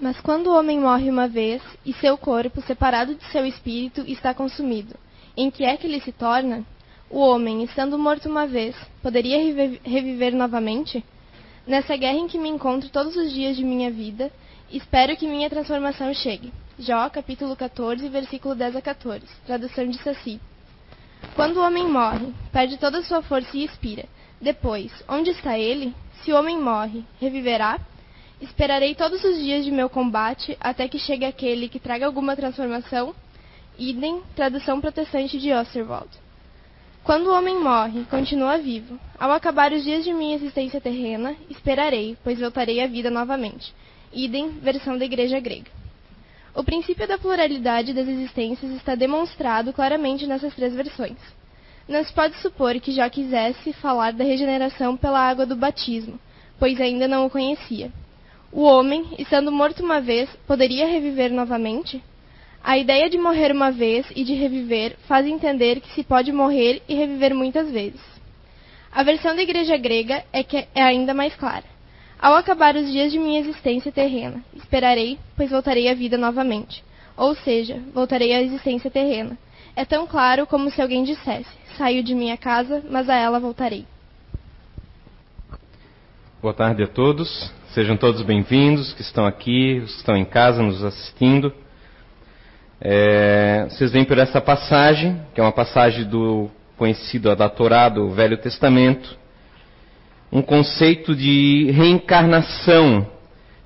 Mas quando o homem morre uma vez e seu corpo, separado de seu espírito, está consumido, em que é que ele se torna? O homem, estando morto uma vez, poderia reviver novamente? Nessa guerra em que me encontro todos os dias de minha vida, espero que minha transformação chegue. Jó, capítulo 14, versículo 10 a 14. Tradução de Saci. Quando o homem morre, perde toda a sua força e expira. Depois, onde está ele? Se o homem morre, reviverá? Esperarei todos os dias de meu combate até que chegue aquele que traga alguma transformação. Idem, tradução protestante de Osterwald. Quando o homem morre, continua vivo. Ao acabar os dias de minha existência terrena, esperarei, pois voltarei à vida novamente. Idem, versão da Igreja Grega. O princípio da pluralidade das existências está demonstrado claramente nessas três versões. Não se pode supor que já quisesse falar da regeneração pela água do batismo, pois ainda não o conhecia. O homem, estando morto uma vez, poderia reviver novamente? A ideia de morrer uma vez e de reviver faz entender que se pode morrer e reviver muitas vezes. A versão da igreja grega é, que é ainda mais clara. Ao acabar os dias de minha existência terrena, esperarei, pois voltarei à vida novamente. Ou seja, voltarei à existência terrena. É tão claro como se alguém dissesse: saio de minha casa, mas a ela voltarei. Boa tarde a todos. Sejam todos bem-vindos que estão aqui, os que estão em casa nos assistindo. É, vocês vêm por essa passagem, que é uma passagem do conhecido da Torá, do Velho Testamento, um conceito de reencarnação,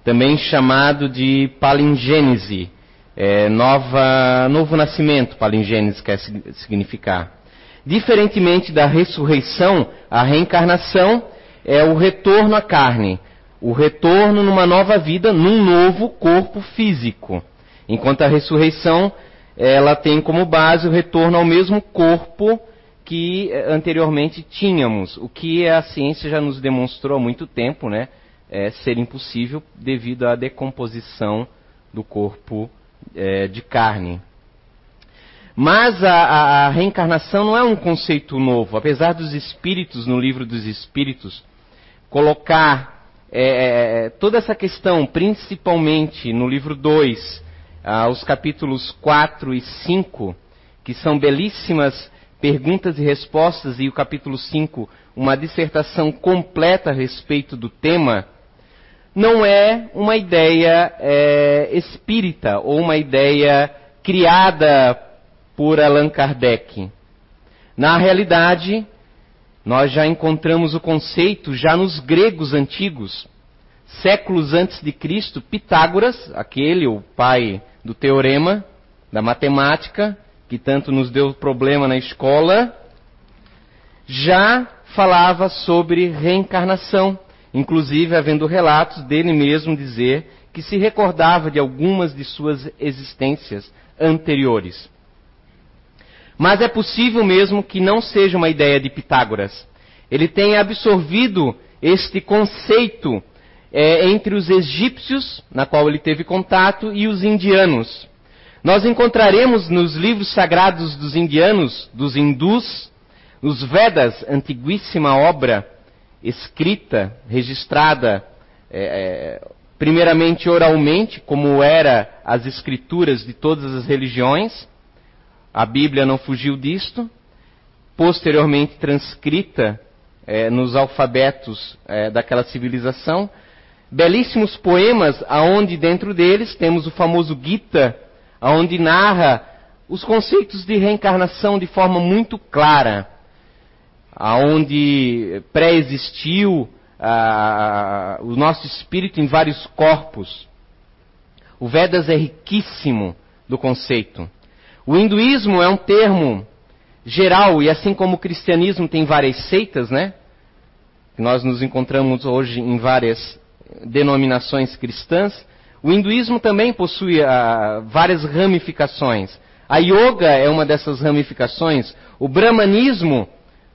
também chamado de palingênese, é, nova, novo nascimento, palingênese quer significar. Diferentemente da ressurreição, a reencarnação é o retorno à carne, o retorno numa nova vida, num novo corpo físico. Enquanto a ressurreição, ela tem como base o retorno ao mesmo corpo que eh, anteriormente tínhamos, o que a ciência já nos demonstrou há muito tempo, né, é ser impossível devido à decomposição do corpo é, de carne. Mas a, a, a, reencarnação não é um conceito novo, apesar dos espíritos, no livro dos espíritos, colocar é, toda essa questão, principalmente no livro 2, ah, os capítulos 4 e 5, que são belíssimas perguntas e respostas, e o capítulo 5, uma dissertação completa a respeito do tema, não é uma ideia é, espírita ou uma ideia criada por Allan Kardec. Na realidade, nós já encontramos o conceito já nos gregos antigos. Séculos antes de Cristo, Pitágoras, aquele, o pai do teorema, da matemática, que tanto nos deu problema na escola, já falava sobre reencarnação, inclusive havendo relatos dele mesmo dizer que se recordava de algumas de suas existências anteriores. Mas é possível mesmo que não seja uma ideia de Pitágoras. Ele tenha absorvido este conceito é, entre os egípcios, na qual ele teve contato, e os indianos. Nós encontraremos nos livros sagrados dos indianos, dos hindus, os Vedas, antiguíssima obra escrita, registrada, é, é, primeiramente oralmente, como era as escrituras de todas as religiões. A Bíblia não fugiu disto. Posteriormente transcrita é, nos alfabetos é, daquela civilização belíssimos poemas, aonde dentro deles temos o famoso Gita, aonde narra os conceitos de reencarnação de forma muito clara, aonde pré-existiu ah, o nosso espírito em vários corpos. O Vedas é riquíssimo do conceito. O hinduísmo é um termo geral, e assim como o cristianismo tem várias seitas, né? Nós nos encontramos hoje em várias denominações cristãs, o hinduísmo também possui uh, várias ramificações. A yoga é uma dessas ramificações. O brahmanismo,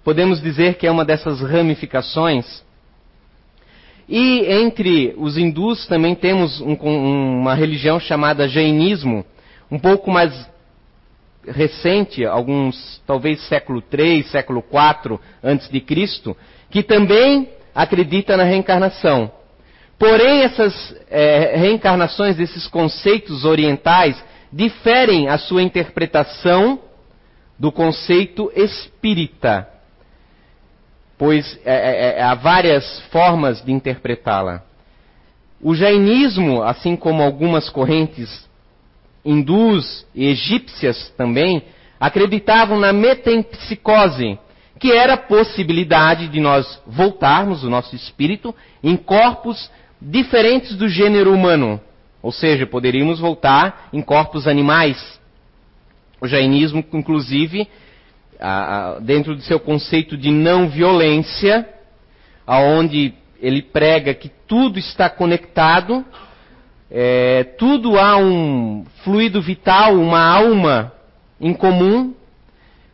podemos dizer que é uma dessas ramificações. E entre os hindus também temos um, uma religião chamada jainismo, um pouco mais recente, alguns talvez século 3, século 4 antes de Cristo, que também acredita na reencarnação. Porém, essas é, reencarnações desses conceitos orientais diferem a sua interpretação do conceito espírita, pois é, é, é há várias formas de interpretá-la. O jainismo, assim como algumas correntes hindus e egípcias também, acreditavam na metempsicose, que era a possibilidade de nós voltarmos o nosso espírito em corpos diferentes do gênero humano. Ou seja, poderíamos voltar em corpos animais. O jainismo, inclusive, dentro do seu conceito de não violência, aonde ele prega que tudo está conectado, é, tudo há um fluido vital, uma alma em comum,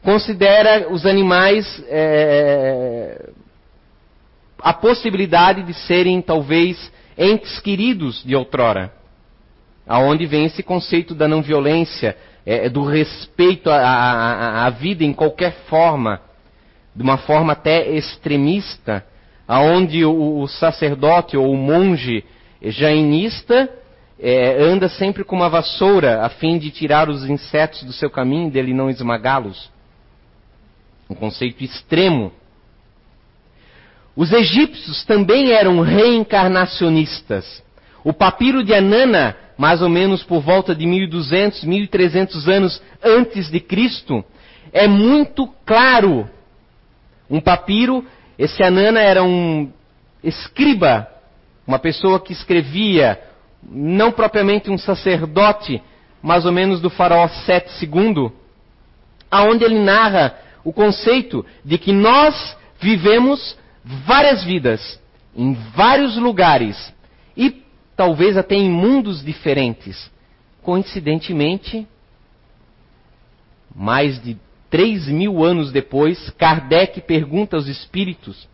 considera os animais é, a possibilidade de serem talvez entes queridos de outrora, aonde vem esse conceito da não violência, é, do respeito à, vida em qualquer forma, de uma forma até extremista, aonde o, o sacerdote ou o monge jainista é, anda sempre com uma vassoura a fim de tirar os insetos do seu caminho, dele não esmagá-los. Um conceito extremo. Os egípcios também eram reencarnacionistas. O papiro de Anana, mais ou menos por volta de 1200, 1300 anos antes de Cristo, é muito claro. Um papiro, esse Anana era um escriba, uma pessoa que escrevia, não propriamente um sacerdote, mais ou menos do faraó Sete II, aonde ele narra o conceito de que nós vivemos várias vidas em vários lugares e talvez até em mundos diferentes. Coincidentemente, mais de três mil anos depois, Kardec pergunta aos espíritos,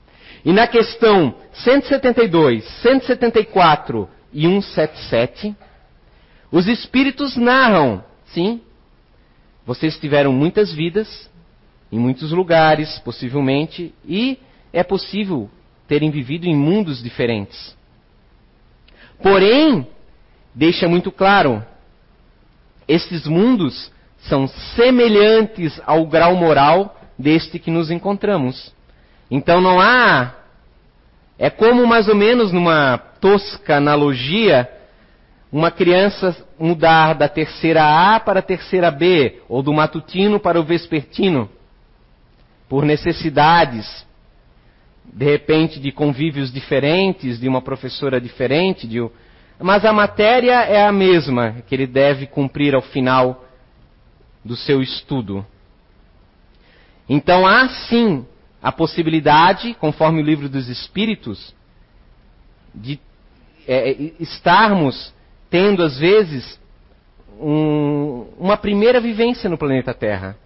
e na questão 172, 174 e 177, os espíritos narram, sim, vocês tiveram muitas vidas, em muitos lugares, possivelmente, e é possível terem vivido em mundos diferentes. Porém, deixa muito claro, esses mundos são semelhantes ao grau moral deste que nos encontramos. Então não há. É como mais ou menos numa tosca analogia, uma criança mudar da terceira A para a terceira B, ou do matutino para o vespertino, por necessidades, de repente de convívios diferentes, de uma professora diferente, de... mas a matéria é a mesma que ele deve cumprir ao final do seu estudo. Então há sim a possibilidade, conforme o livro dos Espíritos, de é, é estarmos tendo às vezes um, uma primeira vivência no planeta Terra.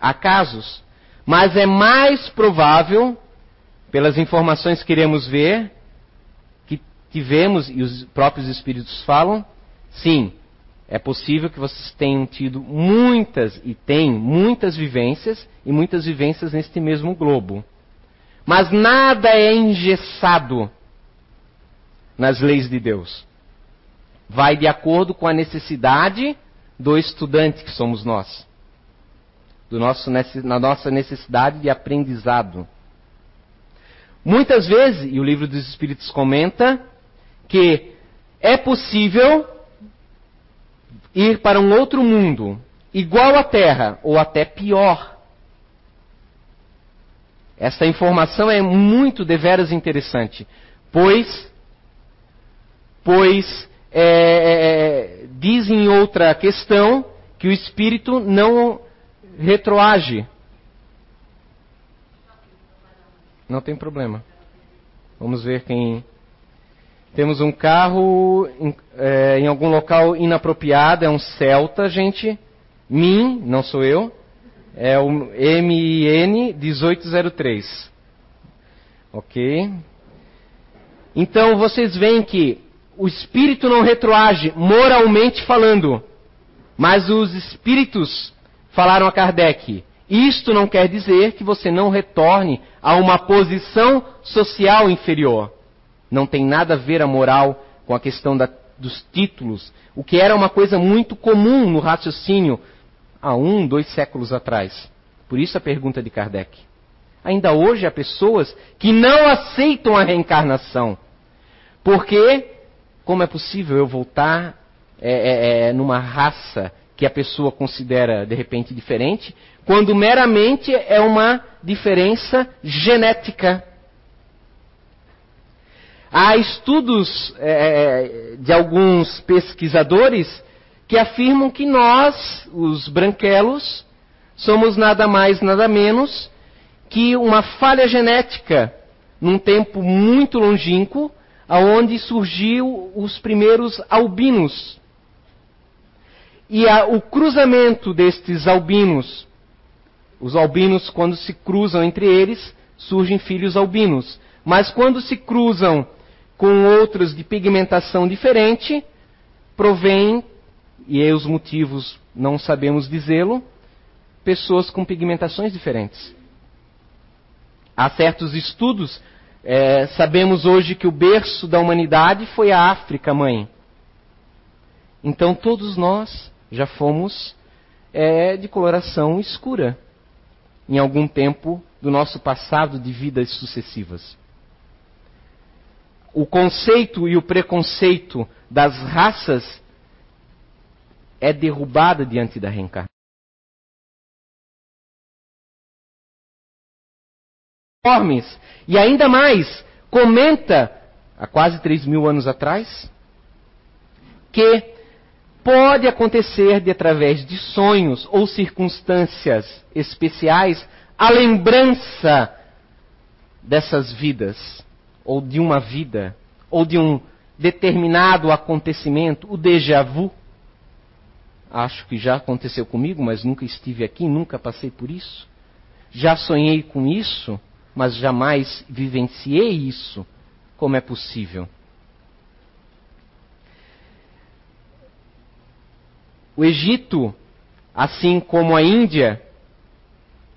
Há casos, mas é mais provável pelas informações que iremos ver, que tivemos e os próprios espíritos falam, sim, é possível que vocês tenham tido muitas e têm muitas vivências e muitas vivências neste mesmo globo. Mas nada é engessado nas leis de Deus. Vai de acordo com a necessidade do estudante que somos nós. Do nosso, na nossa necessidade de aprendizado. Muitas vezes, e o livro dos Espíritos comenta, que é possível ir para um outro mundo, igual à Terra, ou até pior. Essa informação é muito deveras interessante, pois, pois é, é, é diz em outra questão que o espírito não retroage. Não tem problema. Vamos ver quem. Temos um carro em, é, em algum local inapropriado, é um Celta, gente. MIN, não sou eu. É o MIN 1803. Ok? Então vocês veem que o espírito não retroage moralmente falando, mas os espíritos falaram a Kardec: isto não quer dizer que você não retorne a uma posição social inferior. Não tem nada a ver a moral com a questão da, dos títulos, o que era uma coisa muito comum no raciocínio há um, dois séculos atrás. Por isso a pergunta de Kardec. Ainda hoje há pessoas que não aceitam a reencarnação. Porque, como é possível eu voltar é, é, é, numa raça que a pessoa considera de repente diferente, quando meramente é uma diferença genética? Há estudos é, de alguns pesquisadores que afirmam que nós, os branquelos, somos nada mais, nada menos que uma falha genética num tempo muito longínquo, aonde surgiu os primeiros albinos. E a, o cruzamento destes albinos, os albinos quando se cruzam entre eles, surgem filhos albinos. Mas quando se cruzam com outros de pigmentação diferente, provém, e os motivos não sabemos dizê-lo, pessoas com pigmentações diferentes. Há certos estudos, é, sabemos hoje que o berço da humanidade foi a África, mãe. Então todos nós já fomos é, de coloração escura em algum tempo do nosso passado de vidas sucessivas o conceito e o preconceito das raças é derrubada diante da reencarnação. E ainda mais, comenta, há quase 3 mil anos atrás, que pode acontecer de através de sonhos ou circunstâncias especiais a lembrança dessas vidas ou de uma vida, ou de um determinado acontecimento, o déjà vu. Acho que já aconteceu comigo, mas nunca estive aqui, nunca passei por isso. Já sonhei com isso, mas jamais vivenciei isso. Como é possível? O Egito, assim como a Índia,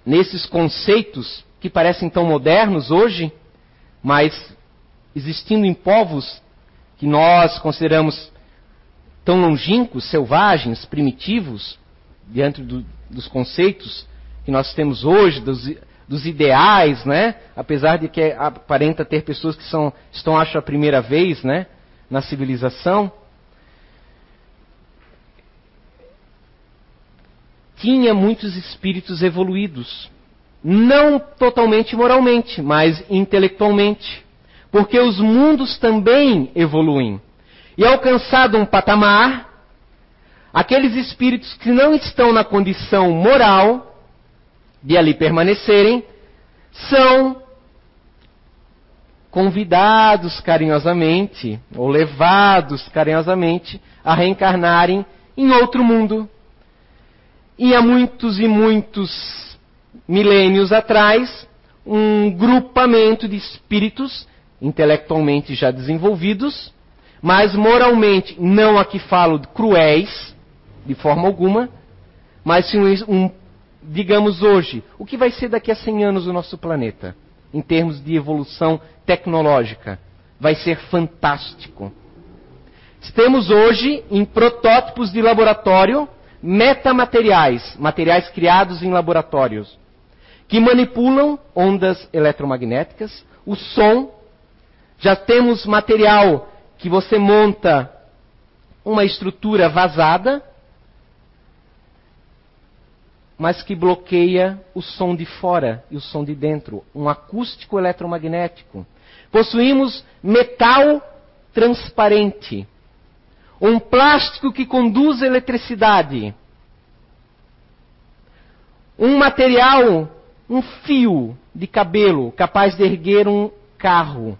nesses conceitos que parecem tão modernos hoje, mas existindo em povos que nós consideramos tão longínquos, selvagens, primitivos, diante do, dos conceitos que nós temos hoje, dos, dos, ideais, né? Apesar de que aparenta ter pessoas que são, estão, acho, a primeira vez, né? Na civilização. Tinha muitos espíritos evoluídos. Não totalmente moralmente, mas intelectualmente porque os mundos também evoluem. E alcançado um patamar, aqueles espíritos que não estão na condição moral de ali permanecerem, são convidados carinhosamente, ou levados carinhosamente, a reencarnarem em outro mundo. E há muitos e muitos milênios atrás, um grupamento de espíritos intelectualmente já desenvolvidos, mas moralmente, não aqui falo de cruéis, de forma alguma, mas sim um, digamos hoje, o que vai ser daqui a 100 anos o nosso planeta, em termos de evolução tecnológica? Vai ser fantástico. Temos hoje, em protótipos de laboratório, metamateriais, materiais criados em laboratórios, que manipulam ondas eletromagnéticas, o som já temos material que você monta uma estrutura vazada, mas que bloqueia o som de fora e o som de dentro, um acústico eletromagnético. Possuímos metal transparente, um plástico que conduz eletricidade, um material, um fio de cabelo capaz de erguer um carro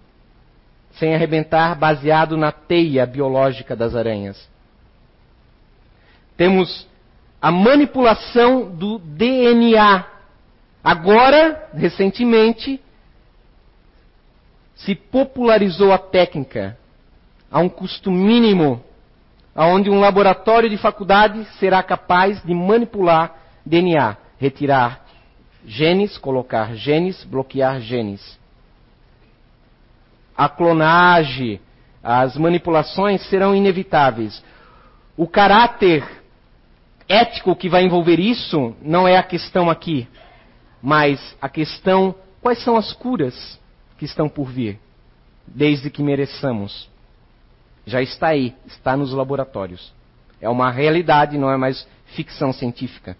sem arrebentar, baseado na teia biológica das aranhas. Temos a manipulação do DNA. Agora, recentemente, se popularizou a técnica a um custo mínimo, aonde um laboratório de faculdade será capaz de manipular DNA, retirar genes, colocar genes, bloquear genes a clonagem, as manipulações serão inevitáveis. O caráter ético que vai envolver isso não é a questão aqui, mas a questão quais são as curas que estão por vir, desde que mereçamos. Já está aí, está nos laboratórios. É uma realidade, não é mais ficção científica.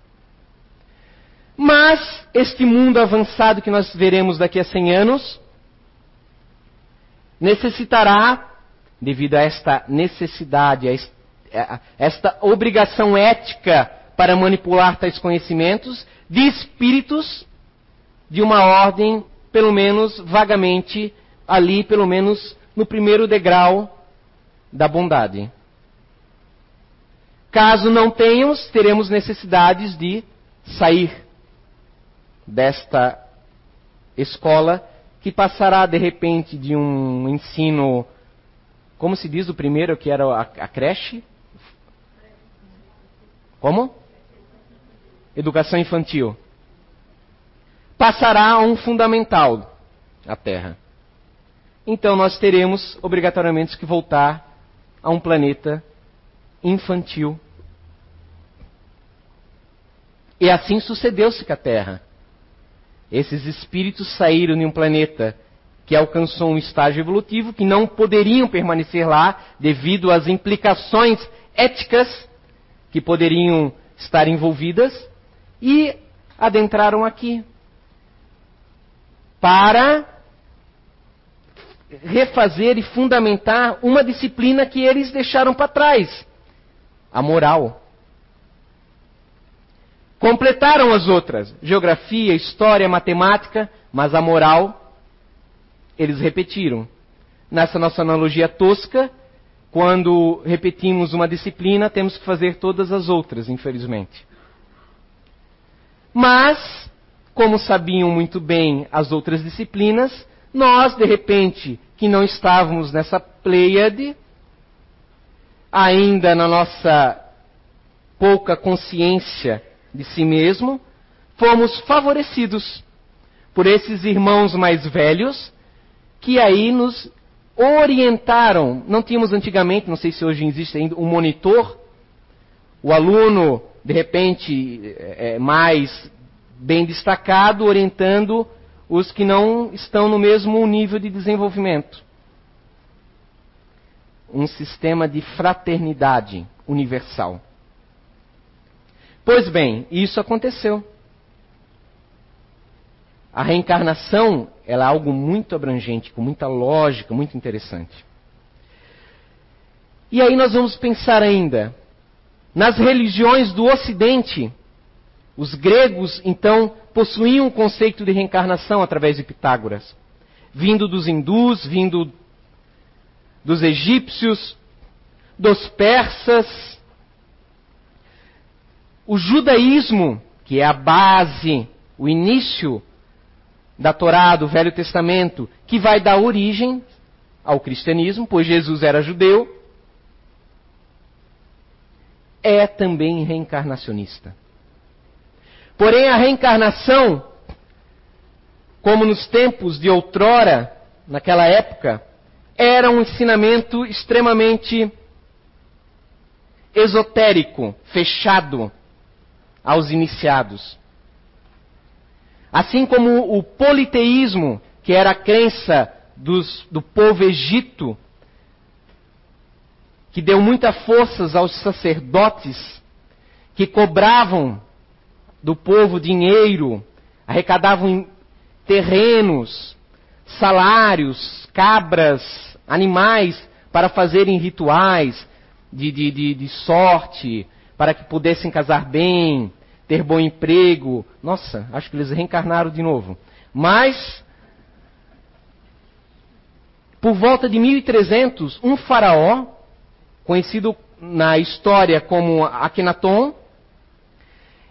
Mas este mundo avançado que nós veremos daqui a 100 anos necessitará, devido a esta necessidade, a esta obrigação ética para manipular tais conhecimentos, de espíritos de uma ordem, pelo menos vagamente, ali, pelo menos no primeiro degrau da bondade. Caso não tenhamos, teremos necessidades de sair desta escola que passará de repente de um ensino, como se diz o primeiro que era a, a creche? Como? Educação infantil. Passará a um fundamental, a Terra. Então nós teremos obrigatoriamente que voltar a um planeta infantil. E assim sucedeu-se com a Terra. Esses espíritos saíram de um planeta que alcançou um estágio evolutivo que não poderiam permanecer lá devido às implicações éticas que poderiam estar envolvidas e adentraram aqui para refazer e fundamentar uma disciplina que eles deixaram para trás, a moral. Completaram as outras, geografia, história, matemática, mas a moral eles repetiram. Nessa nossa analogia tosca, quando repetimos uma disciplina, temos que fazer todas as outras, infelizmente. Mas, como sabiam muito bem as outras disciplinas, nós, de repente, que não estávamos nessa pleiade, ainda na nossa pouca consciência de si mesmo, fomos favorecidos por esses irmãos mais velhos que aí nos orientaram. Não tínhamos antigamente, não sei se hoje existe ainda, um monitor. O aluno, de repente, é, é mais bem destacado, orientando os que não estão no mesmo nível de desenvolvimento. Um sistema de fraternidade universal. Pois bem, isso aconteceu. A reencarnação ela é algo muito abrangente, com muita lógica, muito interessante. E aí nós vamos pensar ainda nas religiões do Ocidente. Os gregos, então, possuíam um conceito de reencarnação através de Pitágoras, vindo dos hindus, vindo dos egípcios, dos persas. O judaísmo, que é a base, o início da Torá, do Velho Testamento, que vai dar origem ao cristianismo, pois Jesus era judeu, é também reencarnacionista. Porém, a reencarnação, como nos tempos de outrora, naquela época, era um ensinamento extremamente esotérico, fechado aos iniciados. Assim como o politeísmo, que era a crença dos, do povo egito, que deu muita força aos sacerdotes, que cobravam do povo dinheiro, arrecadavam terrenos, salários, cabras, animais, para fazerem rituais de, de, de, de sorte, para que pudessem casar bem, ter bom emprego. Nossa, acho que eles reencarnaram de novo. Mas, por volta de 1300, um faraó, conhecido na história como Akhenaton,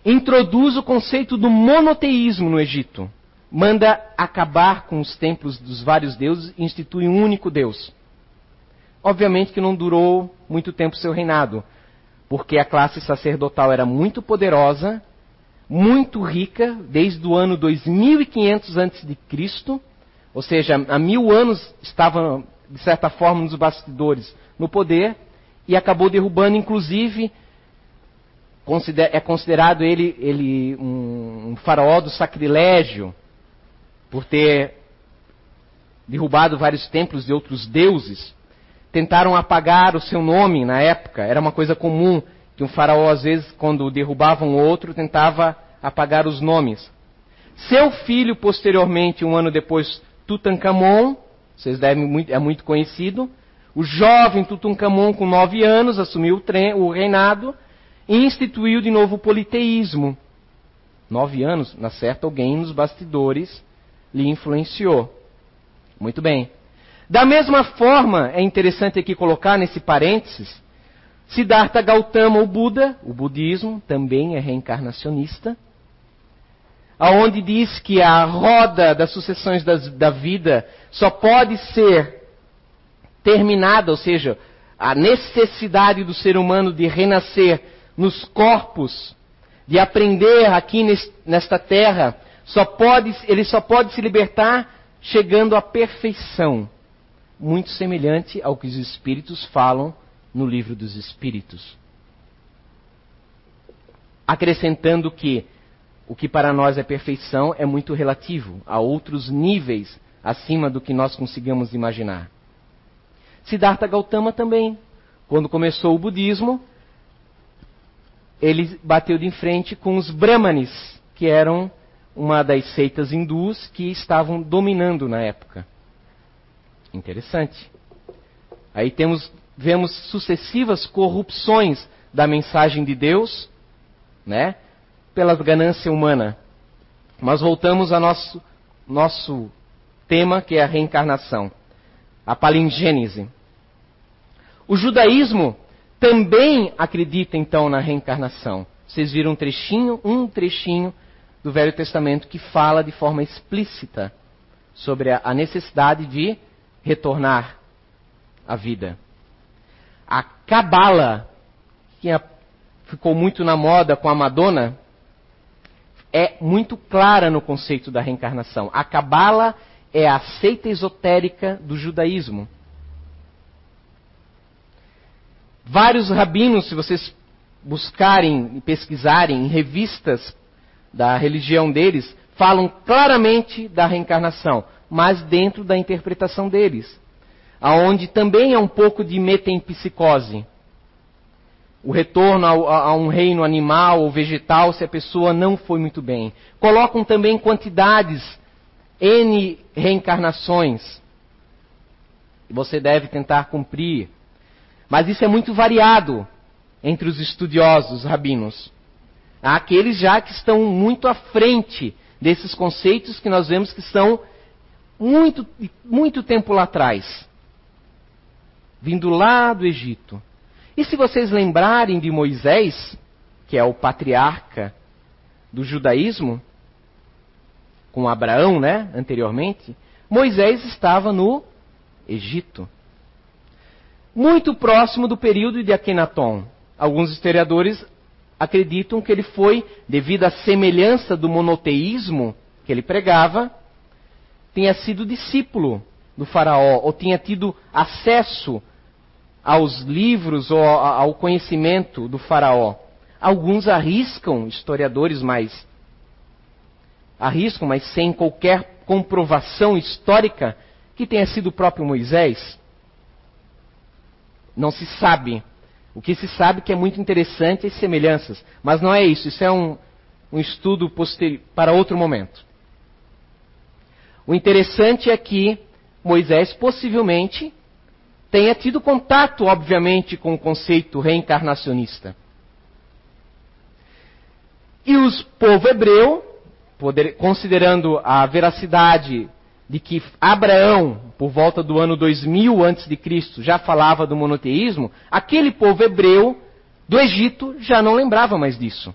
introduz o conceito do monoteísmo no Egito. Manda acabar com os templos dos vários deuses e institui um único Deus. Obviamente que não durou muito tempo seu reinado, porque a classe sacerdotal era muito poderosa muito rica desde o ano 2500 a.C., ou seja, há mil anos estava, de certa forma, nos bastidores no poder e acabou derrubando, inclusive, é considerado ele, ele um, um faraó do sacrilégio, por ter derrubado vários templos de outros deuses. Tentaram apagar o seu nome na época, era uma coisa comum que um faraó, às vezes, quando derrubava um outro, tentava apagar os nomes. Seu filho, posteriormente, um ano depois, Tutankhamon, vocês devem é muito conhecido. O jovem Tutankhamon, com nove anos, assumiu o reinado e instituiu de novo o politeísmo. Nove anos, na certa, alguém nos bastidores lhe influenciou. Muito bem. Da mesma forma, é interessante aqui colocar nesse parênteses, Siddhartha Gautama, o Buda, o budismo também é reencarnacionista, aonde diz que a roda das sucessões das, da vida só pode ser terminada, ou seja, a necessidade do ser humano de renascer nos corpos, de aprender aqui nesta terra, só pode, ele só pode se libertar chegando à perfeição, muito semelhante ao que os espíritos falam no livro dos espíritos. Acrescentando que o que para nós é perfeição é muito relativo a outros níveis acima do que nós consigamos imaginar. Siddhartha Gautama também, quando começou o budismo, ele bateu de frente com os Brahmanes, que eram uma das seitas hindus que estavam dominando na época. Interessante. Aí temos, vemos sucessivas corrupções da mensagem de Deus, né? pela ganância humana. Mas voltamos ao nosso, nosso tema, que é a reencarnação, a palingênese. O judaísmo também acredita então na reencarnação. Vocês viram um trechinho, um trechinho do Velho Testamento que fala de forma explícita sobre a necessidade de retornar à vida. A Cabala, que ficou muito na moda com a Madonna, é muito clara no conceito da reencarnação. A Cabala é a seita esotérica do judaísmo. Vários rabinos, se vocês buscarem e pesquisarem em revistas da religião deles, falam claramente da reencarnação, mas dentro da interpretação deles, aonde também é um pouco de metempsicose o retorno a, a, um reino animal ou vegetal se a pessoa não foi muito bem. Colocam também quantidades, N reencarnações. Você deve tentar cumprir. Mas isso é muito variado entre os estudiosos rabinos. Há aqueles já que estão muito à frente desses conceitos que nós vemos que são muito, muito tempo lá atrás, vindo lá do Egito. E se vocês lembrarem de Moisés, que é o patriarca do judaísmo, com Abraão, né, anteriormente, Moisés estava no Egito. Muito próximo do período de Akenaton. Alguns historiadores acreditam que ele foi, devido à semelhança do monoteísmo que ele pregava, tenha sido discípulo do faraó, ou tenha tido acesso aos livros ou ao conhecimento do faraó. Alguns arriscam, historiadores mais arriscam, mas sem qualquer comprovação histórica, que tenha sido o próprio Moisés. Não se sabe. O que se sabe que é muito interessante as semelhanças. Mas não é isso. Isso é um, um estudo para outro momento. O interessante é que Moisés possivelmente tenha tido contato, obviamente, com o conceito reencarnacionista. E os povo hebreu, poder, considerando a veracidade de que Abraão, por volta do ano 2000 a.C., já falava do monoteísmo, aquele povo hebreu do Egito já não lembrava mais disso.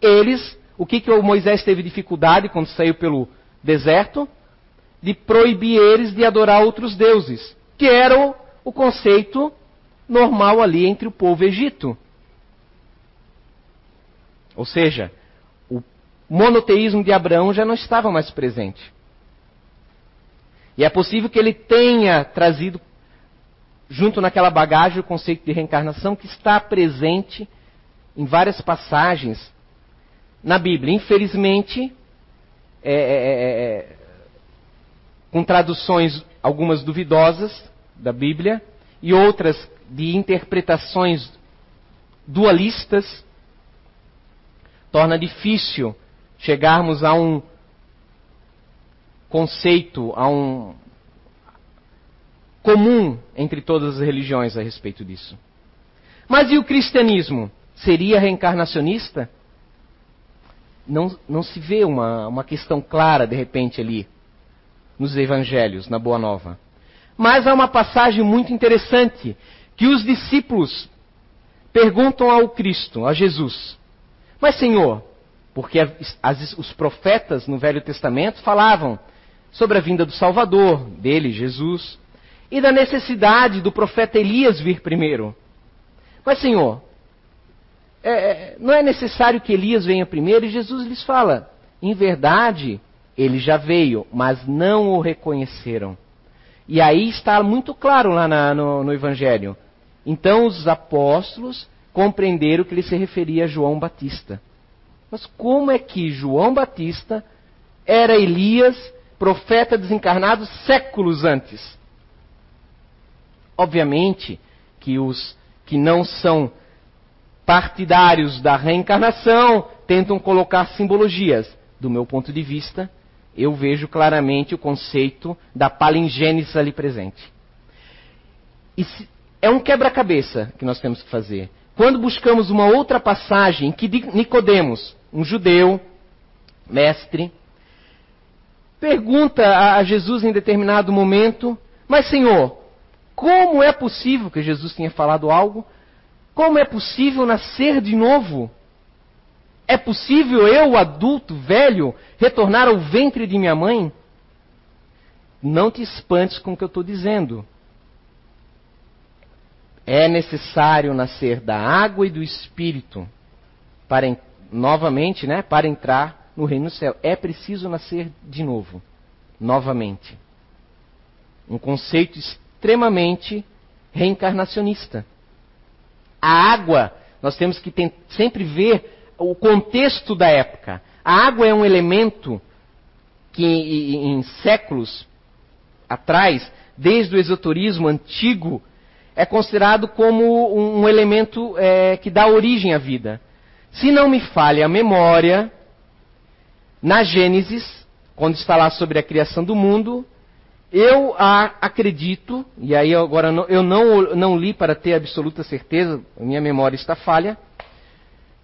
Eles, o que, que o Moisés teve dificuldade quando saiu pelo deserto? De proibir eles de adorar outros deuses, que eram o conceito normal ali entre o povo egito. Ou seja, o monoteísmo de Abraão já não estava mais presente. E é possível que ele tenha trazido, junto naquela bagagem, o conceito de reencarnação que está presente em várias passagens na Bíblia. Infelizmente, é, é, é, é com traduções algumas duvidosas da Bíblia e outras de interpretações dualistas, torna difícil chegarmos a um conceito, a um comum entre todas as religiões a respeito disso. Mas e o cristianismo? Seria reencarnacionista? Não, não se vê uma, uma questão clara, de repente, ali, nos evangelhos, na Boa Nova. Mas há uma passagem muito interessante, que os discípulos perguntam ao Cristo, a Jesus: Mas, Senhor, porque as, os profetas no Velho Testamento falavam sobre a vinda do Salvador, dele, Jesus, e da necessidade do profeta Elias vir primeiro. Mas, Senhor, é, é, não é necessário que Elias venha primeiro? E Jesus lhes fala: em verdade, ele já veio, mas não o reconheceram. E aí está muito claro lá na, no, no Evangelho. Então os apóstolos compreenderam que ele se referia a João Batista. Mas como é que João Batista era Elias profeta desencarnado séculos antes. Obviamente que os que não são partidários da reencarnação tentam colocar simbologias. Do meu ponto de vista, eu vejo claramente o conceito da palingênese ali presente. Se, é um quebra-cabeça que nós temos que fazer. Quando buscamos uma outra passagem que Nicodemos, um judeu, mestre, pergunta a Jesus em determinado momento: Mas, Senhor, como é possível que Jesus tenha falado algo? Como é possível nascer de novo? É possível eu, adulto, velho, retornar ao ventre de minha mãe? Não te espantes com o que eu estou dizendo. É necessário nascer da água e do espírito para novamente, né, para entrar no reino do céu. É preciso nascer de novo, novamente. Um conceito extremamente reencarnacionista. A água, nós temos que sempre ver o contexto da época. A água é um elemento que em séculos atrás, desde o esoterismo antigo, é considerado como um elemento é, que dá origem à vida. Se não me falha a memória, na Gênesis, quando está lá sobre a criação do mundo, eu acredito, e aí agora eu não, não li para ter absoluta certeza, minha memória está falha,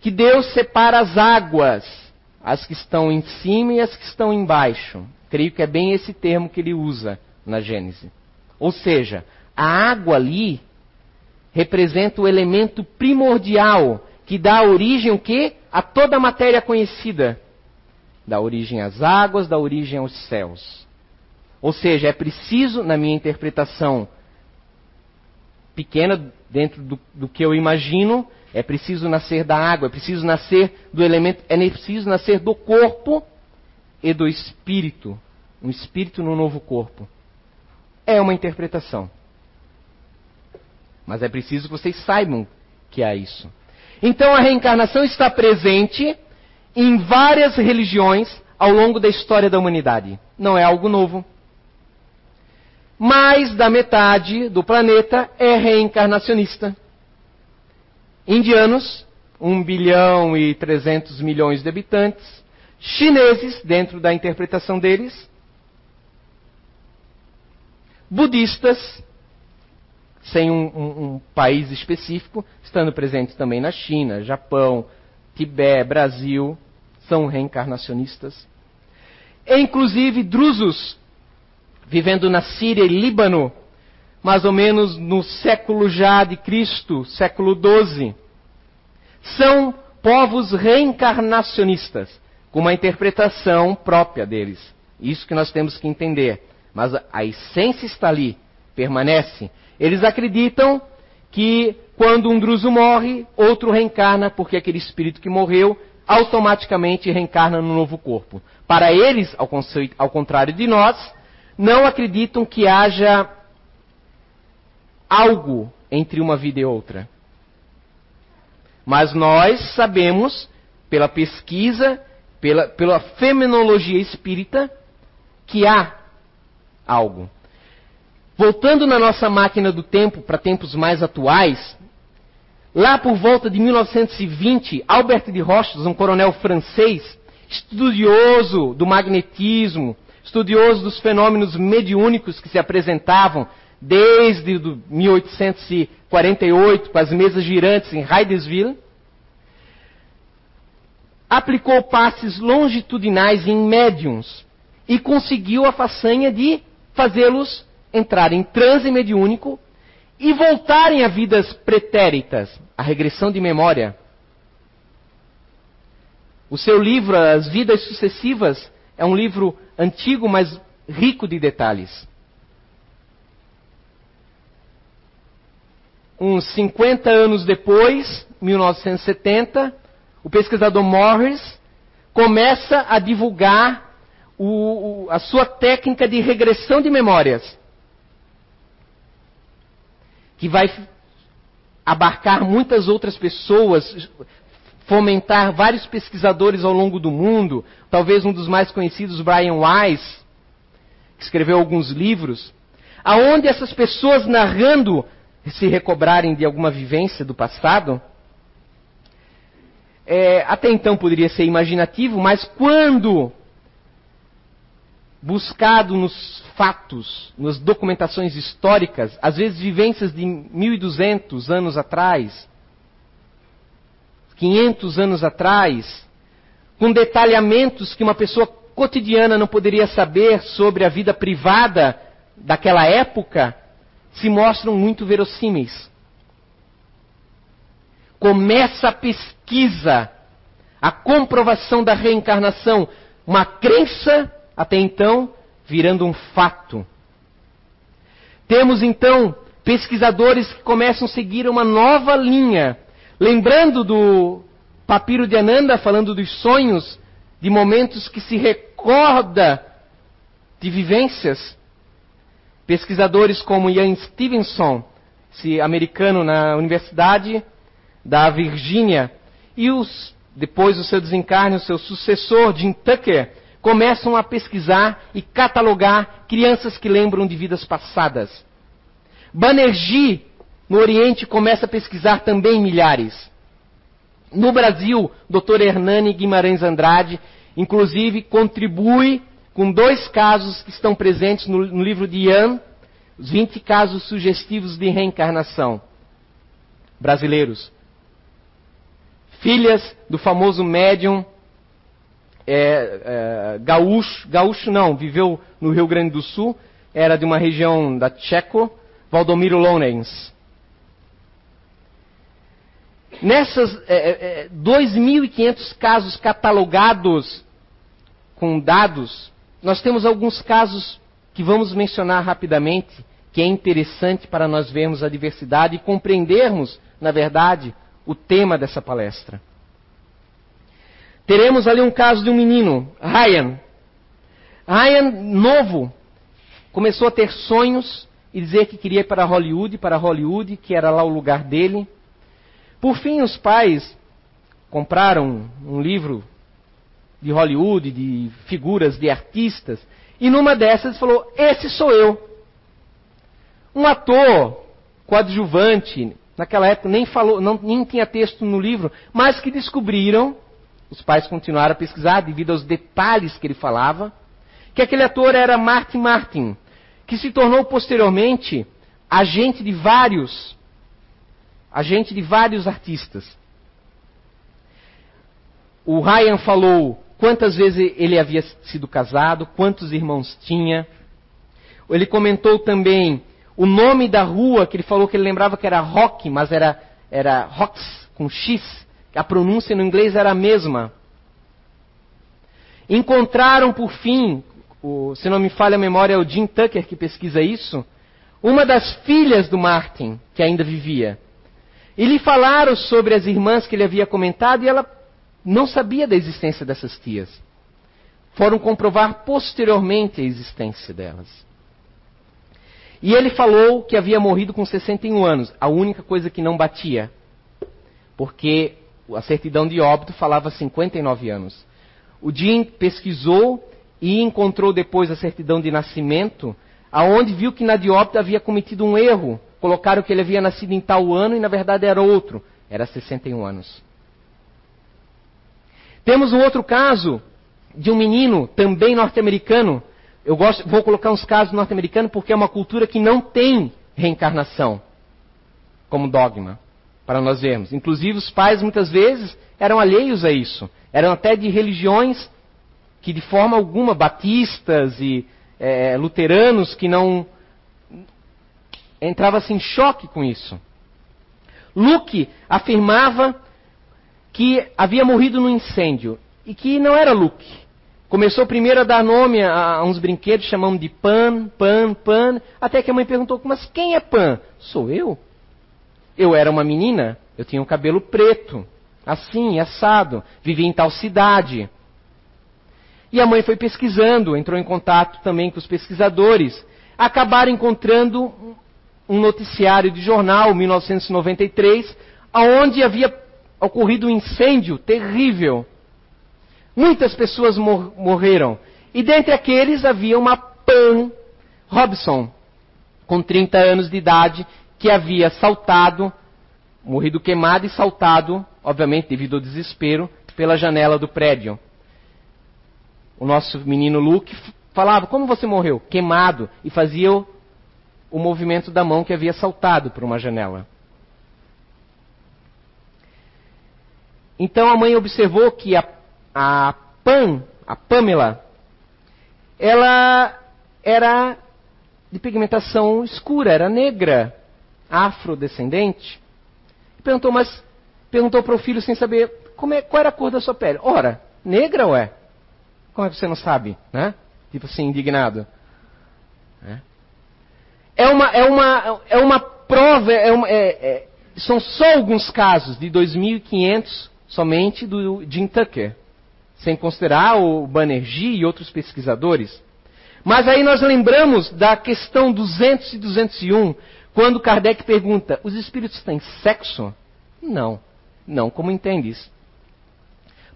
que Deus separa as águas, as que estão em cima e as que estão embaixo. Creio que é bem esse termo que ele usa na Gênesis. Ou seja, a água ali representa o elemento primordial que dá origem o quê? a toda a matéria conhecida dá origem às águas, dá origem aos céus. Ou seja, é preciso, na minha interpretação pequena, dentro do, do, que eu imagino, é preciso nascer da água, é preciso nascer do elemento, é preciso nascer do corpo e do espírito. Um espírito no novo corpo. É uma interpretação. Mas é preciso que vocês saibam que há isso. Então a reencarnação está presente em várias religiões ao longo da história da humanidade. Não é algo novo. Mais da metade do planeta é reencarnacionista. Indianos, 1 bilhão e 300 milhões de habitantes. Chineses, dentro da interpretação deles. Budistas, sem um, um, um país específico, estando presentes também na China, Japão, Tibete, Brasil, são reencarnacionistas. E, inclusive, drusos, vivendo na Síria e Líbano, mais ou menos no século já de Cristo, século XII, são povos reencarnacionistas, com uma interpretação própria deles. Isso que nós temos que entender. Mas a essência está ali, permanece. Eles acreditam que quando um druso morre, outro reencarna, porque aquele espírito que morreu automaticamente reencarna no novo corpo. Para eles, ao, ao contrário de nós, não acreditam que haja algo entre uma vida e outra. Mas nós sabemos, pela pesquisa, pela, pela fenomenologia espírita, que há algo. Voltando na nossa máquina do tempo para tempos mais atuais, lá por volta de 1920, Albert de Roches, um coronel francês, estudioso do magnetismo, estudioso dos fenômenos mediúnicos que se apresentavam desde 1848 com as mesas girantes em Hydesville, aplicou passes longitudinais em médiums e conseguiu a façanha de fazê-los entrar em transe mediúnico e voltarem a vidas pretéritas, a regressão de memória. O seu livro, As Vidas Sucessivas, é um livro antigo, mas rico de detalhes. Uns 50 anos depois, 1970, o pesquisador Morris começa a divulgar o, o, a sua técnica de regressão de memórias, que vai abarcar muitas outras pessoas, fomentar vários pesquisadores ao longo do mundo, talvez um dos mais conhecidos, Brian Weiss, que escreveu alguns livros, aonde essas pessoas narrando se recobrarem de alguma vivência do passado, é, até então poderia ser imaginativo, mas quando buscado nos fatos, nas documentações históricas, às vezes vivências de 1200 anos atrás, 500 anos atrás, com detalhamentos que uma pessoa cotidiana não poderia saber sobre a vida privada daquela época, se mostram muito verossímeis. Começa a pesquisa, a comprovação da reencarnação, uma crença até então virando um fato. Temos então pesquisadores que começam a seguir uma nova linha, lembrando do papiro de Ananda falando dos sonhos, de momentos que se recorda de vivências. Pesquisadores como Ian Stevenson, esse americano na Universidade da Virgínia, e os, depois do seu desencarne, o seu sucessor, Jim Tucker, começam a pesquisar e catalogar crianças que lembram de vidas passadas. Banerjee, no Oriente, começa a pesquisar também milhares. No Brasil, Dr. Hernani Guimarães Andrade, inclusive, contribui com dois casos que estão presentes no, no livro de Ian, os 20 casos sugestivos de reencarnação brasileiros. Filhas do famoso médium é, é, gaúcho, gaúcho não, viveu no Rio Grande do Sul, era de uma região da Tcheco, Valdomiro Lonens. Nessas é, é, 2.500 casos catalogados com dados, nós temos alguns casos que vamos mencionar rapidamente, que é interessante para nós vermos a diversidade e compreendermos, na verdade, o tema dessa palestra. Teremos ali um caso de um menino, Ryan. Ryan, novo, começou a ter sonhos e dizer que queria ir para Hollywood, para Hollywood, que era lá o lugar dele. Por fim, os pais compraram um livro de Hollywood, de figuras, de artistas, e numa dessas falou: Esse sou eu. Um ator coadjuvante, naquela época nem falou, não, nem tinha texto no livro, mas que descobriram os pais continuaram a pesquisar devido aos detalhes que ele falava, que aquele ator era Martin Martin, que se tornou posteriormente agente de vários agente de vários artistas. O Ryan falou quantas vezes ele havia sido casado, quantos irmãos tinha. Ele comentou também o nome da rua, que ele falou que ele lembrava que era Rock, mas era, era Rocks com X. A pronúncia no inglês era a mesma. Encontraram, por fim, o, se não me falha a memória, é o Jim Tucker que pesquisa isso, uma das filhas do Martin, que ainda vivia. E lhe falaram sobre as irmãs que ele havia comentado e ela não sabia da existência dessas tias. foram comprovar posteriormente a existência delas. E ele falou que havia morrido com 61 anos, a única coisa que não batia. Porque a certidão de óbito falava 59 anos. O Jim pesquisou e encontrou depois a certidão de nascimento, aonde viu que na de óbito havia cometido um erro. Colocaram que ele havia nascido em tal ano e na verdade era outro. Era 61 anos. Temos um outro caso de um menino, também norte-americano. Eu gosto, vou colocar uns casos norte-americanos porque é uma cultura que não tem reencarnação como dogma para nós vermos. Inclusive, os pais muitas vezes eram alheios a isso. Eram até de religiões que, de forma alguma, batistas e é, luteranos, que não entrava assim, em choque com isso. Luke afirmava que havia morrido num incêndio e que não era Luke. Começou primeiro a dar nome a, a uns brinquedos, chamamos de Pan, Pan, Pan, até que a mãe perguntou: Mas quem é Pan? Sou eu. Eu era uma menina, eu tinha um cabelo preto, assim, assado, vivia em tal cidade. E a mãe foi pesquisando, entrou em contato também com os pesquisadores. Acabaram encontrando um noticiário de jornal, 1993, aonde havia ocorrido um incêndio terrível. Muitas pessoas mor morreram. E dentre aqueles havia uma Pan Robson, com 30 anos de idade, que havia saltado, morrido queimado e saltado, obviamente devido ao desespero, pela janela do prédio. O nosso menino Luke falava: Como você morreu? Queimado. E fazia o, o movimento da mão que havia saltado por uma janela. Então a mãe observou que a, a Pam, a Pamela, ela era de pigmentação escura, era negra afrodescendente, perguntou, mas perguntou para o filho sem saber como é, qual era a cor da sua pele. Ora, negra ou é? Como é que você não sabe, né? Tipo assim, indignado. É, é uma, é uma, é uma prova, é uma, é, é, são só alguns casos de 2.500 somente do Jim Tucker, sem considerar o Banerjee e outros pesquisadores. Mas aí nós lembramos da questão 200 e 201, quando Kardec pergunta: os espíritos têm sexo? Não. Não como entendes.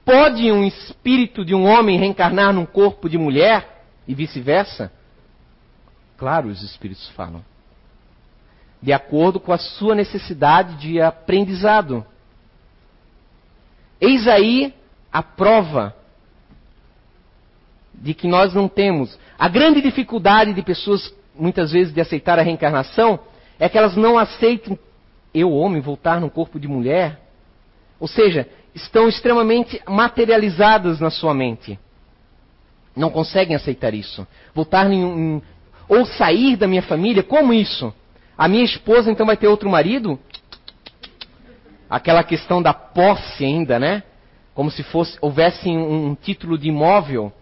Pode um espírito de um homem reencarnar num corpo de mulher e vice-versa? Claro, os espíritos falam. De acordo com a sua necessidade de aprendizado. Eis aí a prova de que nós não temos. A grande dificuldade de pessoas, muitas vezes, de aceitar a reencarnação é que elas não aceitam eu, homem, voltar no corpo de mulher. Ou seja, estão extremamente materializadas na sua mente. Não conseguem aceitar isso. Voltar em, em, ou sair da minha família, como isso? A minha esposa então vai ter outro marido? Aquela questão da posse ainda, né? Como se fosse houvesse um, um título de imóvel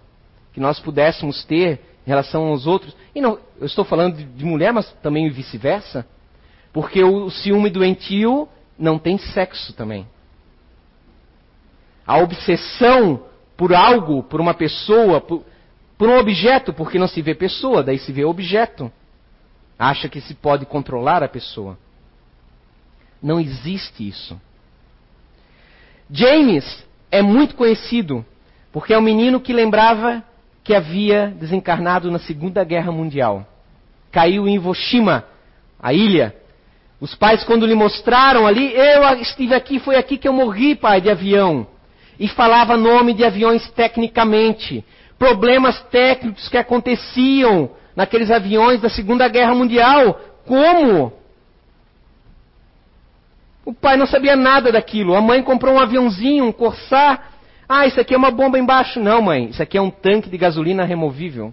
que nós pudéssemos ter em relação aos outros. E não, eu estou falando de, de mulher, mas também vice-versa. Porque o ciúme doentio não tem sexo também. A obsessão por algo, por uma pessoa, por, por um objeto, porque não se vê pessoa, daí se vê objeto. Acha que se pode controlar a pessoa. Não existe isso. James é muito conhecido porque é um menino que lembrava que havia desencarnado na Segunda Guerra Mundial. Caiu em Hiroshima, a ilha. Os pais, quando lhe mostraram ali, eu estive aqui, foi aqui que eu morri, pai, de avião. E falava nome de aviões tecnicamente. Problemas técnicos que aconteciam naqueles aviões da Segunda Guerra Mundial. Como? O pai não sabia nada daquilo. A mãe comprou um aviãozinho, um Corsar, ah, isso aqui é uma bomba embaixo. Não, mãe, isso aqui é um tanque de gasolina removível.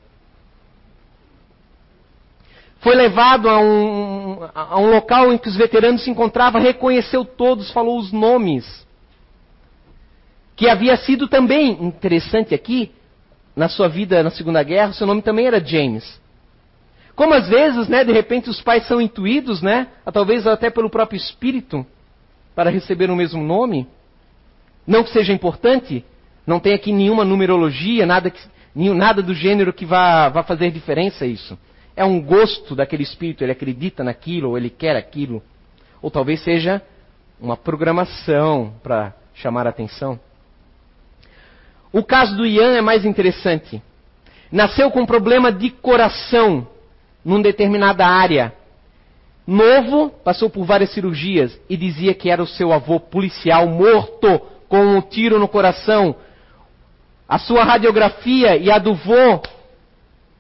Foi levado a um, a um local em que os veteranos se encontravam, reconheceu todos, falou os nomes. Que havia sido também, interessante aqui, na sua vida na Segunda Guerra, seu nome também era James. Como às vezes, né, de repente os pais são intuídos, né, talvez até pelo próprio espírito, para receber o mesmo nome. Não que seja importante, não tem aqui nenhuma numerologia, nada que, nada do gênero que vá, vá fazer diferença isso. É um gosto daquele espírito, ele acredita naquilo, ou ele quer aquilo. Ou talvez seja uma programação para chamar a atenção. O caso do Ian é mais interessante. Nasceu com problema de coração numa determinada área. Novo, passou por várias cirurgias e dizia que era o seu avô policial morto com um tiro no coração. A sua radiografia e a do vô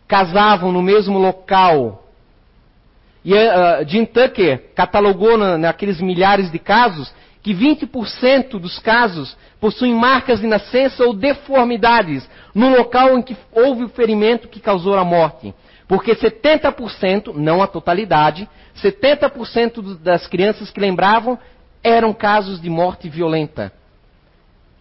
casavam no mesmo local. E uh, Jim Tucker catalogou na, naqueles milhares de casos que 20% dos casos possuem marcas de nascença ou deformidades no local em que houve o ferimento que causou a morte. Porque 70%, não a totalidade, 70% das crianças que lembravam eram casos de morte violenta.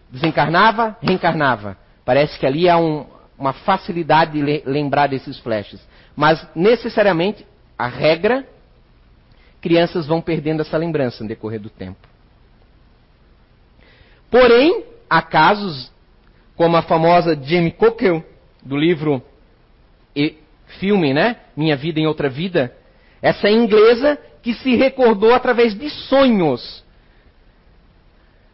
Desencarnava, reencarnava. Parece que ali há um, uma facilidade de lembrar desses flashes. Mas, necessariamente, a regra, crianças vão perdendo essa lembrança no decorrer do tempo. Porém, há casos, como a famosa Jamie Cockle, do livro filme, né? Minha Vida em Outra Vida. Essa inglesa que se recordou através de sonhos.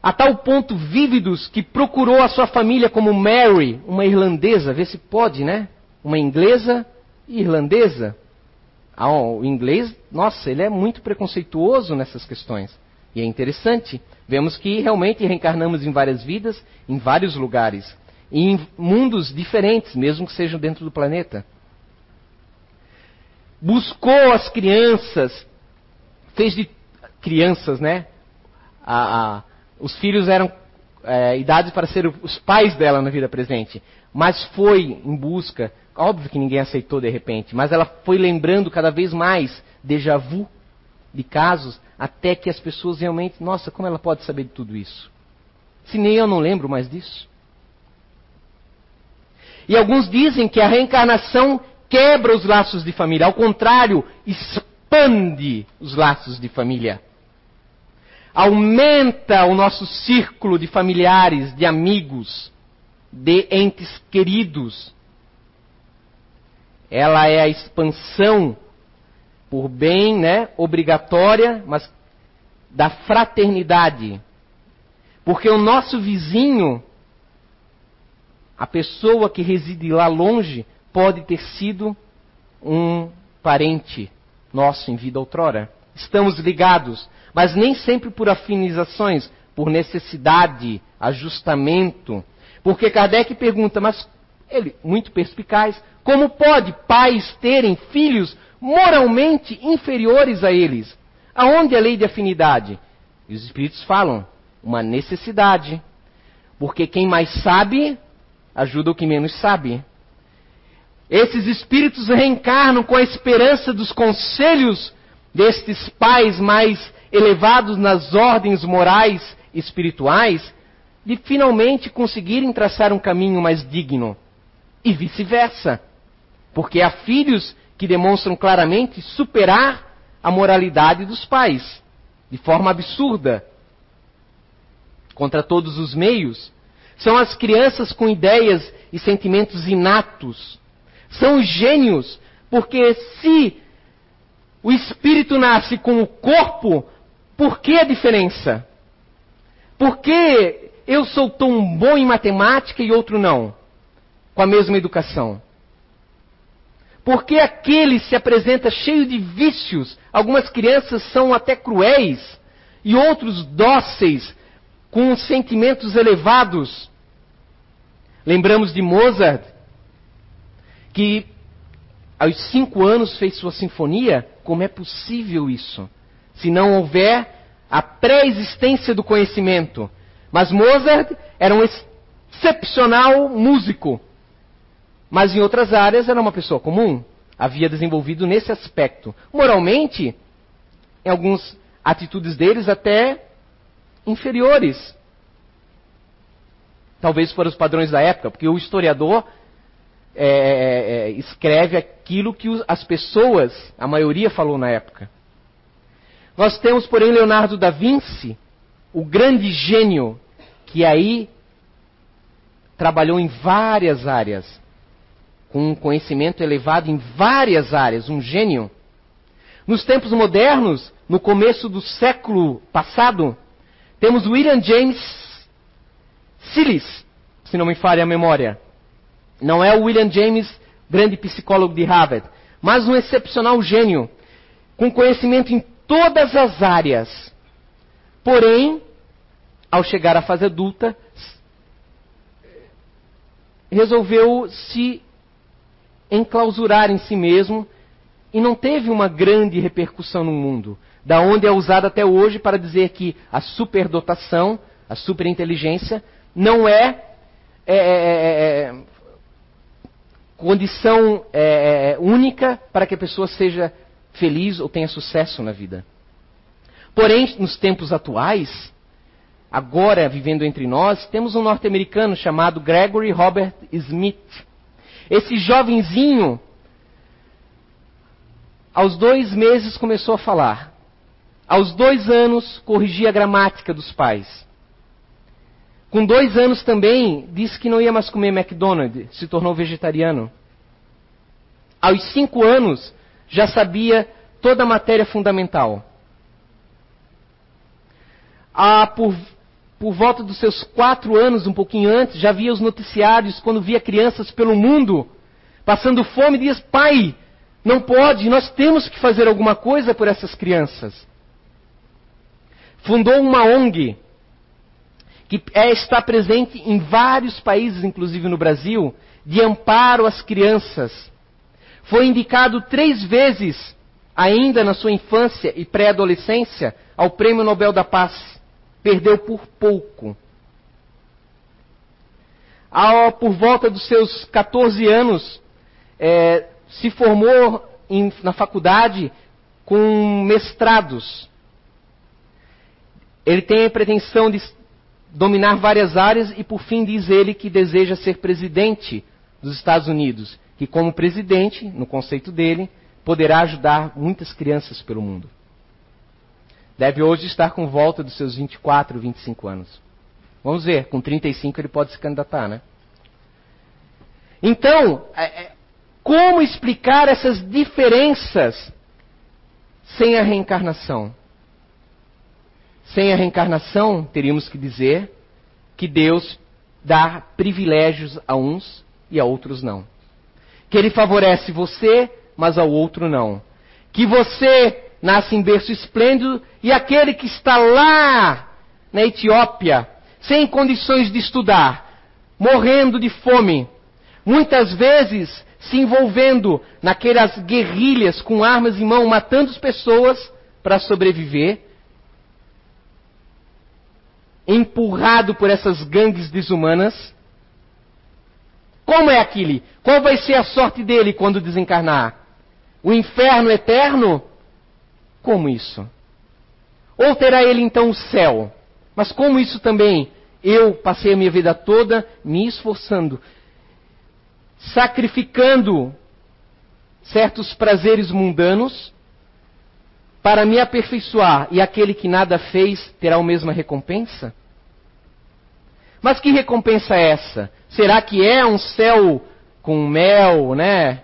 A tal ponto vívidos que procurou a sua família como Mary, uma irlandesa, vê se pode, né? Uma inglesa e irlandesa. Ah, o inglês, nossa, ele é muito preconceituoso nessas questões. E é interessante. Vemos que realmente reencarnamos em várias vidas, em vários lugares. Em mundos diferentes, mesmo que sejam dentro do planeta. Buscou as crianças, fez de crianças, né? A, a, os filhos eram é, idades para ser os pais dela na vida presente. Mas foi em busca, óbvio que ninguém aceitou de repente, mas ela foi lembrando cada vez mais déjà vu de casos, até que as pessoas realmente, nossa, como ela pode saber de tudo isso? Se nem eu não lembro mais disso. E alguns dizem que a reencarnação quebra os laços de família, ao contrário, expande os laços de família. Aumenta o nosso círculo de familiares, de amigos, de entes queridos. Ela é a expansão por bem, né, obrigatória, mas da fraternidade. Porque o nosso vizinho, a pessoa que reside lá longe, pode ter sido um parente nosso em vida outrora. Estamos ligados, mas nem sempre por afinizações, por necessidade, ajustamento. Porque Kardec pergunta, mas ele, muito perspicaz, como pode pais terem filhos moralmente inferiores a eles. Aonde a lei de afinidade? E os espíritos falam, uma necessidade. Porque quem mais sabe, ajuda o que menos sabe. Esses espíritos reencarnam com a esperança dos conselhos destes pais mais elevados nas ordens morais e espirituais, de finalmente conseguirem traçar um caminho mais digno. E vice-versa. Porque há filhos que demonstram claramente superar a moralidade dos pais, de forma absurda, contra todos os meios. São as crianças com ideias e sentimentos inatos. São os gênios, porque se o espírito nasce com o corpo, por que a diferença? Por que eu sou tão bom em matemática e outro não? Com a mesma educação. Porque aquele se apresenta cheio de vícios. Algumas crianças são até cruéis e outros dóceis, com sentimentos elevados. Lembramos de Mozart, que aos cinco anos fez sua sinfonia. Como é possível isso? Se não houver a pré-existência do conhecimento. Mas Mozart era um excepcional músico. Mas em outras áreas era uma pessoa comum. Havia desenvolvido nesse aspecto. Moralmente, em algumas atitudes deles até inferiores. Talvez para os padrões da época, porque o historiador é, é, é escreve aquilo que as pessoas, a maioria, falou na época. Nós temos, porém, Leonardo da Vinci, o grande gênio, que aí trabalhou em várias áreas com um conhecimento elevado em várias áreas, um gênio. Nos tempos modernos, no começo do século passado, temos William James Sillis, se não me falha a memória. Não é o William James, grande psicólogo de Harvard, mas um excepcional gênio, com conhecimento em todas as áreas. Porém, ao chegar à fase adulta, resolveu se enclausurar em si mesmo e não teve uma grande repercussão no mundo. Da onde é usada até hoje para dizer que a superdotação, a superinteligência, não é, é, é, é, é condição é, é, única para que a pessoa seja feliz ou tenha sucesso na vida. Porém, nos tempos atuais, agora vivendo entre nós, temos um norte-americano chamado Gregory Robert Smith. Esse jovenzinho, aos dois meses começou a falar. Aos dois anos, corrigia a gramática dos pais. Com dois anos também, disse que não ia mais comer McDonald's, se tornou vegetariano. Aos cinco anos, já sabia toda a matéria fundamental. Ah, por por volta dos seus quatro anos, um pouquinho antes, já via os noticiários quando via crianças pelo mundo passando fome, diz: Pai, não pode, nós temos que fazer alguma coisa por essas crianças. Fundou uma ONG que é, está presente em vários países, inclusive no Brasil, de amparo às crianças. Foi indicado três vezes, ainda na sua infância e pré-adolescência, ao Prêmio Nobel da Paz perdeu por pouco. Ao, por volta dos seus 14 anos, é, se formou em, na faculdade com mestrados. Ele tem a pretensão de dominar várias áreas e, por fim, diz ele que deseja ser presidente dos Estados Unidos, que, como presidente, no conceito dele, poderá ajudar muitas crianças pelo mundo. Deve hoje estar com volta dos seus 24, 25 anos. Vamos ver, com 35 ele pode se candidatar, né? Então, é, é, como explicar essas diferenças sem a reencarnação? Sem a reencarnação, teríamos que dizer que Deus dá privilégios a uns e a outros não. Que Ele favorece você, mas ao outro não. Que você nasce em berço esplêndido, e aquele que está lá na Etiópia, sem condições de estudar, morrendo de fome, muitas vezes se envolvendo naquelas guerrilhas com armas em mão, matando as pessoas para sobreviver, empurrado por essas gangues desumanas. Como é aquele? Qual vai ser a sorte dele quando desencarnar? O inferno eterno? Como isso? Ou terá ele então o céu? Mas como isso também? Eu passei a minha vida toda me esforçando, sacrificando certos prazeres mundanos para me aperfeiçoar, e aquele que nada fez terá a mesma recompensa? Mas que recompensa é essa? Será que é um céu com mel, né?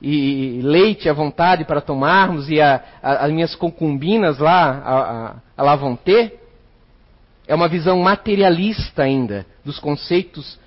e leite à vontade para tomarmos e a, a, as minhas concubinas lá a, lá vão ter? É uma visão materialista ainda dos conceitos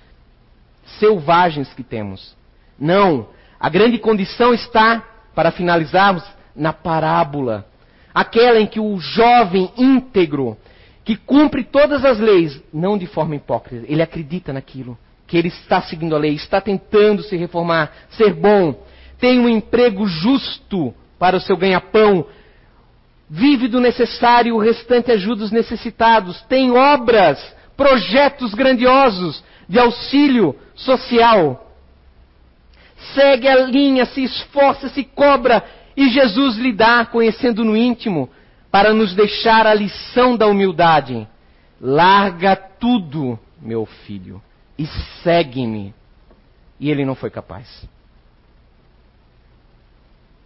selvagens que temos. Não. A grande condição está, para finalizarmos, na parábola. Aquela em que o jovem íntegro, que cumpre todas as leis, não de forma hipócrita, ele acredita naquilo, que ele está seguindo a lei, está tentando se reformar, ser bom, tem um emprego justo para o seu ganha-pão, vive do necessário, o restante ajuda os necessitados, tem obras, projetos grandiosos de auxílio social. Segue a linha, se esforça, se cobra, e Jesus lhe dá, conhecendo no íntimo, para nos deixar a lição da humildade. Larga tudo, meu filho, e segue-me. E ele não foi capaz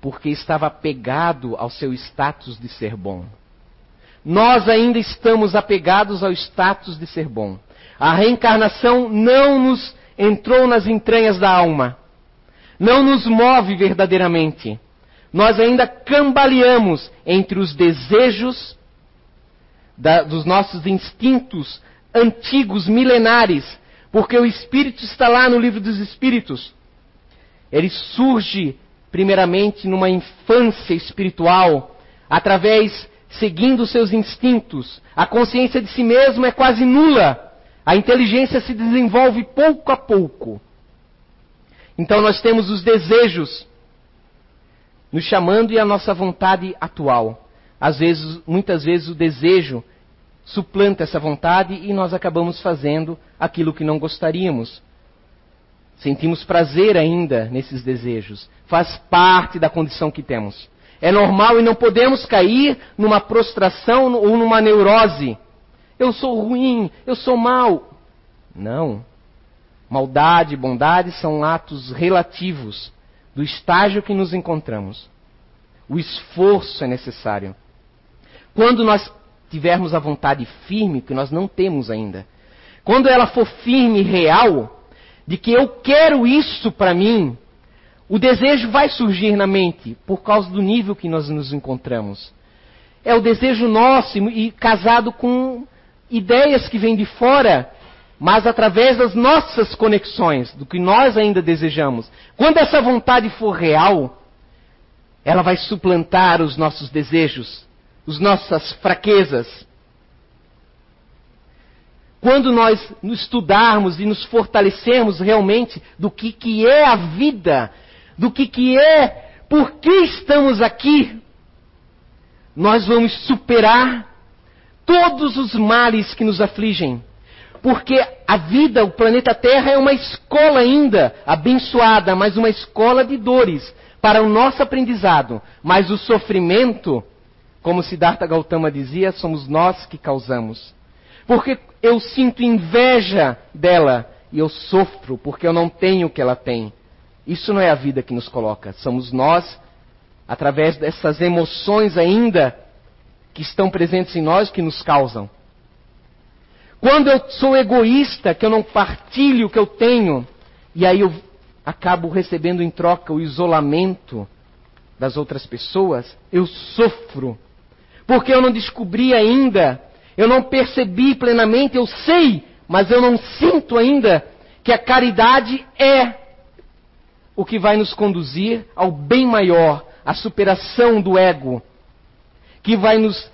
porque estava apegado ao seu status de ser bom. Nós ainda estamos apegados ao status de ser bom. A reencarnação não nos entrou nas entranhas da alma. não nos move verdadeiramente. Nós ainda cambaleamos entre os desejos da, dos nossos instintos antigos, milenares, porque o Espírito está lá no livro dos Espíritos. Ele surge, primeiramente, numa infância espiritual, através, seguindo seus instintos. A consciência de si mesmo é quase nula. A inteligência se desenvolve pouco a pouco. Então nós temos os desejos nos chamando e a nossa vontade atual. Às vezes, muitas vezes o desejo suplanta essa vontade e nós acabamos fazendo aquilo que não gostaríamos. Sentimos prazer ainda nesses desejos. Faz parte da condição que temos. É normal e não podemos cair numa prostração ou numa neurose. Eu sou ruim, eu sou mal. Não. Maldade e bondade são atos relativos do estágio que nos encontramos. O esforço é necessário. Quando nós tivermos a vontade firme, que nós não temos ainda, quando ela for firme e real, de que eu quero isso para mim, o desejo vai surgir na mente, por causa do nível que nós nos encontramos. É o desejo nosso e casado com ideias que vêm de fora, mas através das nossas conexões, do que nós ainda desejamos. Quando essa vontade for real, ela vai suplantar os nossos desejos, as nossas fraquezas. Quando nós estudarmos e nos fortalecermos realmente do que, que é a vida, do que, que é, por que estamos aqui, nós vamos superar todos os males que nos afligem. Porque a vida, o planeta Terra, é uma escola ainda abençoada, mas uma escola de dores para o nosso aprendizado. Mas o sofrimento como Siddhartha Gautama dizia, somos nós que causamos. Porque eu sinto inveja dela e eu sofro porque eu não tenho o que ela tem. Isso não é a vida que nos coloca. Somos nós, através dessas emoções ainda que estão presentes em nós, que nos causam. Quando eu sou egoísta, que eu não partilho o que eu tenho, e aí eu acabo recebendo em troca o isolamento das outras pessoas, eu sofro. Porque eu não descobri ainda, eu não percebi plenamente, eu sei, mas eu não sinto ainda que a caridade é o que vai nos conduzir ao bem maior, à superação do ego, que vai nos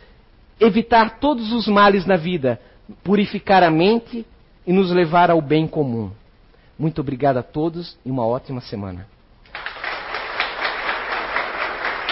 evitar todos os males na vida, purificar a mente e nos levar ao bem comum. Muito obrigado a todos e uma ótima semana.